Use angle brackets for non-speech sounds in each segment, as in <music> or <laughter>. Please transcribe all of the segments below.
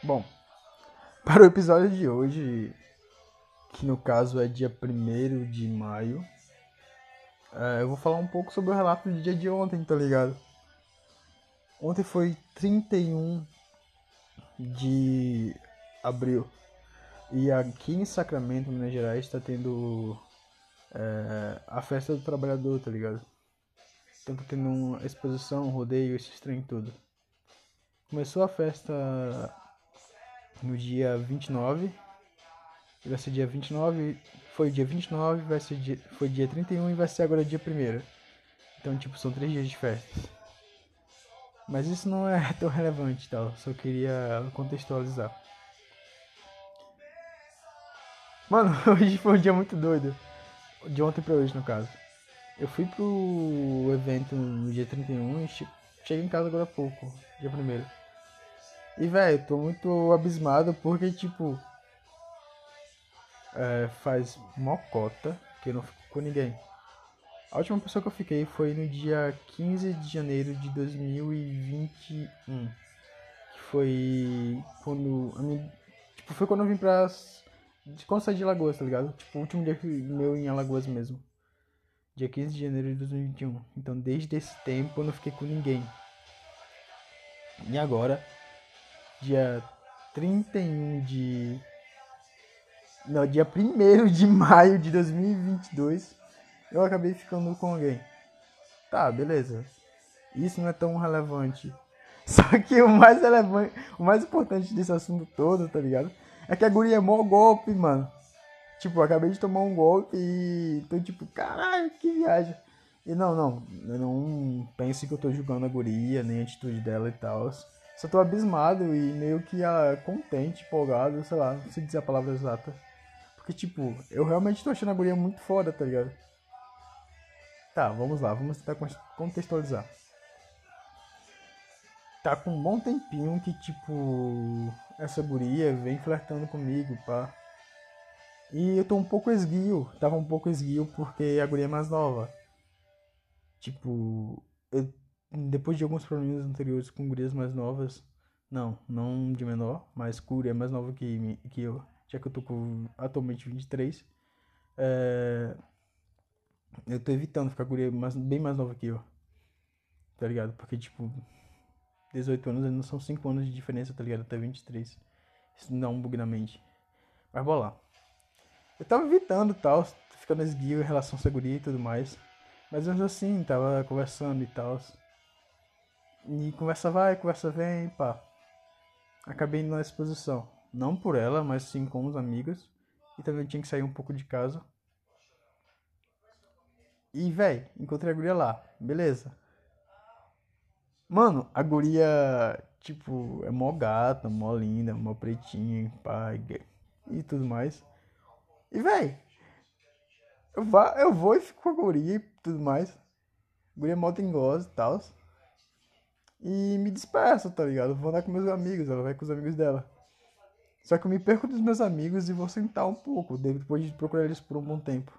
Bom, para o episódio de hoje, que no caso é dia 1 de maio, é, eu vou falar um pouco sobre o relato do dia de ontem, tá ligado? Ontem foi 31 de abril. E aqui em Sacramento, Minas Gerais, está tendo é, a festa do trabalhador, tá ligado? Então tá tendo uma exposição, rodeio, esse trem tudo. Começou a festa no dia 29. Vai ser dia 29. Foi dia 29, vai ser dia, foi dia 31 e vai ser agora dia 1 Então, tipo, são três dias de festa. Mas isso não é <laughs> tão relevante tal. Só queria contextualizar. Mano, <laughs> hoje foi um dia muito doido. De ontem pra hoje, no caso. Eu fui pro evento no dia 31 e cheguei em casa agora há pouco, dia 1 E, velho, tô muito abismado porque, tipo, é, faz mocota que eu não fico com ninguém. A última pessoa que eu fiquei foi no dia 15 de janeiro de 2021. Que foi quando. Tipo, foi quando eu vim pra. Quando saí de Alagoas, tá ligado? Tipo, o último dia meu em Alagoas mesmo dia 15 de janeiro de 2021. Então, desde esse tempo, eu não fiquei com ninguém. E agora, dia 31 de. Não, dia 1 de <laughs> maio de 2022, eu acabei ficando com alguém. Tá, beleza. Isso não é tão relevante. <laughs> Só que o mais relevante, o mais importante desse assunto todo, tá ligado? É que a guria é mó golpe, mano. Tipo, acabei de tomar um golpe e tô tipo, caralho, que viagem. E não, não, eu não pense que eu tô julgando a guria, nem a atitude dela e tal. Só tô abismado e meio que ah, contente, empolgado, sei lá, não sei dizer a palavra exata. Porque, tipo, eu realmente tô achando a guria muito foda, tá ligado? Tá, vamos lá, vamos tentar contextualizar. Tá com um bom tempinho que, tipo, essa guria vem flertando comigo, pá. E eu tô um pouco esguio, tava um pouco esguio porque a guria é mais nova. Tipo, eu, depois de alguns problemas anteriores com gurias mais novas, não, não de menor, mas guria é mais nova que, que eu, já que eu tô com atualmente 23, é, eu tô evitando ficar guria mais, bem mais nova que eu, tá ligado? Porque, tipo, 18 anos não são 5 anos de diferença, tá ligado? Até 23. Isso não dá um bug na mente. Mas bora lá. Eu tava evitando tal, ficando esguio em relação à segurança e tudo mais. Mas mesmo assim, tava conversando e tal. E conversa vai, conversa vem, pá. Acabei indo na exposição. Não por ela, mas sim com os amigos. E também tinha que sair um pouco de casa. E, véi, encontrei a guria lá. Beleza. Mano, a guria, tipo, é mó gata, mó linda, mó pretinha, pá, e tudo mais. E, véi, eu, vá, eu vou e fico com a guria e tudo mais. A guria é mó dengosa e tal. E me disperso, tá ligado? Vou andar com meus amigos, ela vai com os amigos dela. Só que eu me perco dos meus amigos e vou sentar um pouco, depois de procurar eles por um bom tempo.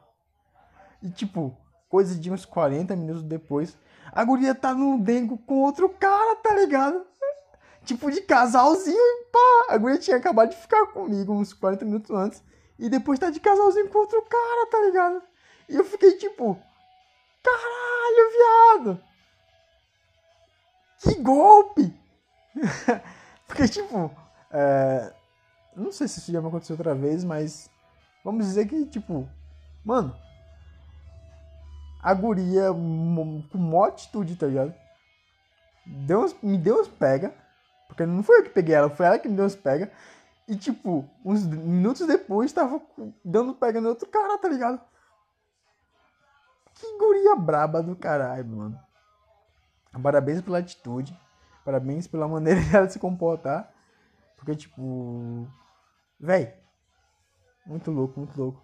E tipo, coisa de uns 40 minutos depois, a guria tá no dengo com outro cara, tá ligado? Tipo, de casalzinho e pá. A guria tinha acabado de ficar comigo uns 40 minutos antes. E depois tá de casalzinho com outro cara, tá ligado? E eu fiquei tipo, caralho, viado! Que golpe! <laughs> Porque, tipo, é... não sei se isso já me aconteceu outra vez, mas vamos dizer que, tipo, mano, a guria com mó atitude, tá ligado? Deu uns, me deu uns pega, porque não foi eu que peguei ela, foi ela que me deu uns pega. E, tipo, uns minutos depois tava dando pegando outro cara, tá ligado? Que guria braba do caralho, mano. Parabéns pela atitude. Parabéns pela maneira <laughs> dela se comportar. Porque, tipo. Véi. Muito louco, muito louco.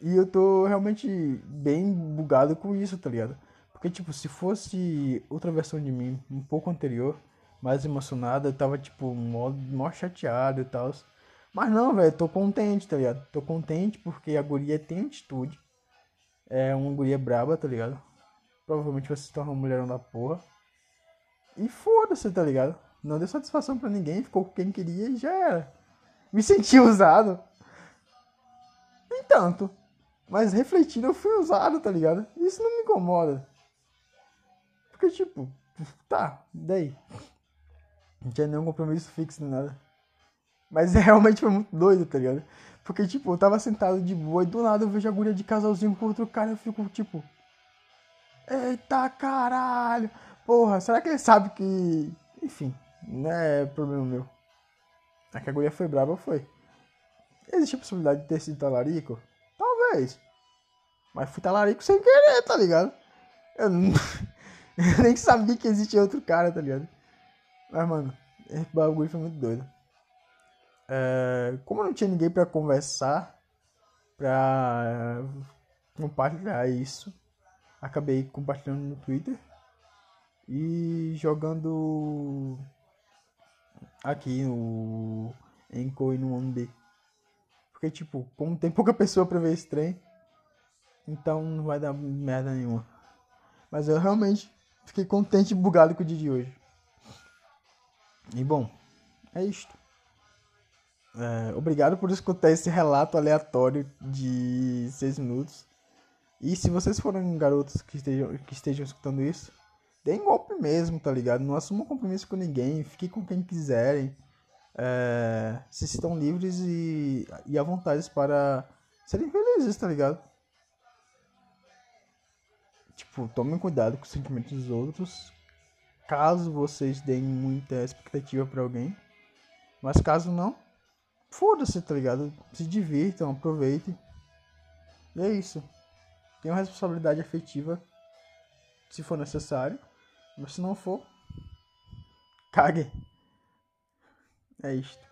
E eu tô realmente bem bugado com isso, tá ligado? Porque, tipo, se fosse outra versão de mim, um pouco anterior, mais emocionado, eu tava, tipo, mó, mó chateado e tal. Mas não, velho, tô contente, tá ligado? Tô contente porque a guria tem atitude. É uma guria braba, tá ligado? Provavelmente vai se tornar uma mulherão da porra. E foda-se, tá ligado? Não deu satisfação para ninguém, ficou com quem queria e já era. Me senti <laughs> usado. Nem tanto. Mas refletindo, eu fui usado, tá ligado? Isso não me incomoda. Porque, tipo, tá, daí. Não tinha nenhum compromisso fixo nem nada. Mas <laughs> realmente foi muito doido, tá ligado? Porque, tipo, eu tava sentado de boa e do nada eu vejo a agulha de casalzinho com outro cara e eu fico, tipo. Eita caralho! Porra, será que ele sabe que. Enfim, não é problema meu. A que a agulha foi brava, foi. Existe a possibilidade de ter sido talarico? Talvez. Mas fui talarico sem querer, tá ligado? Eu, não... <laughs> eu nem sabia que existia outro cara, tá ligado? Mas, mano, esse bagulho foi muito doido. É, como não tinha ninguém para conversar, pra compartilhar isso, acabei compartilhando no Twitter e jogando aqui no Enco e no OneB. Porque, tipo, como tem pouca pessoa pra ver esse trem, então não vai dar merda nenhuma. Mas eu realmente fiquei contente e bugado com o dia de hoje. E bom, é isto. É, obrigado por escutar esse relato aleatório de 6 minutos. E se vocês forem garotos que estejam, que estejam escutando isso, deem golpe mesmo, tá ligado? Não assumam compromisso com ninguém, fiquem com quem quiserem. É, se estão livres e, e à vontade para serem felizes, tá ligado? Tipo, tomem cuidado com os sentimentos dos outros. Caso vocês deem muita expectativa para alguém. Mas caso não, foda-se, tá ligado? Se divirtam, aproveitem. E é isso. Tenham responsabilidade afetiva se for necessário. Mas se não for, cague. É isto.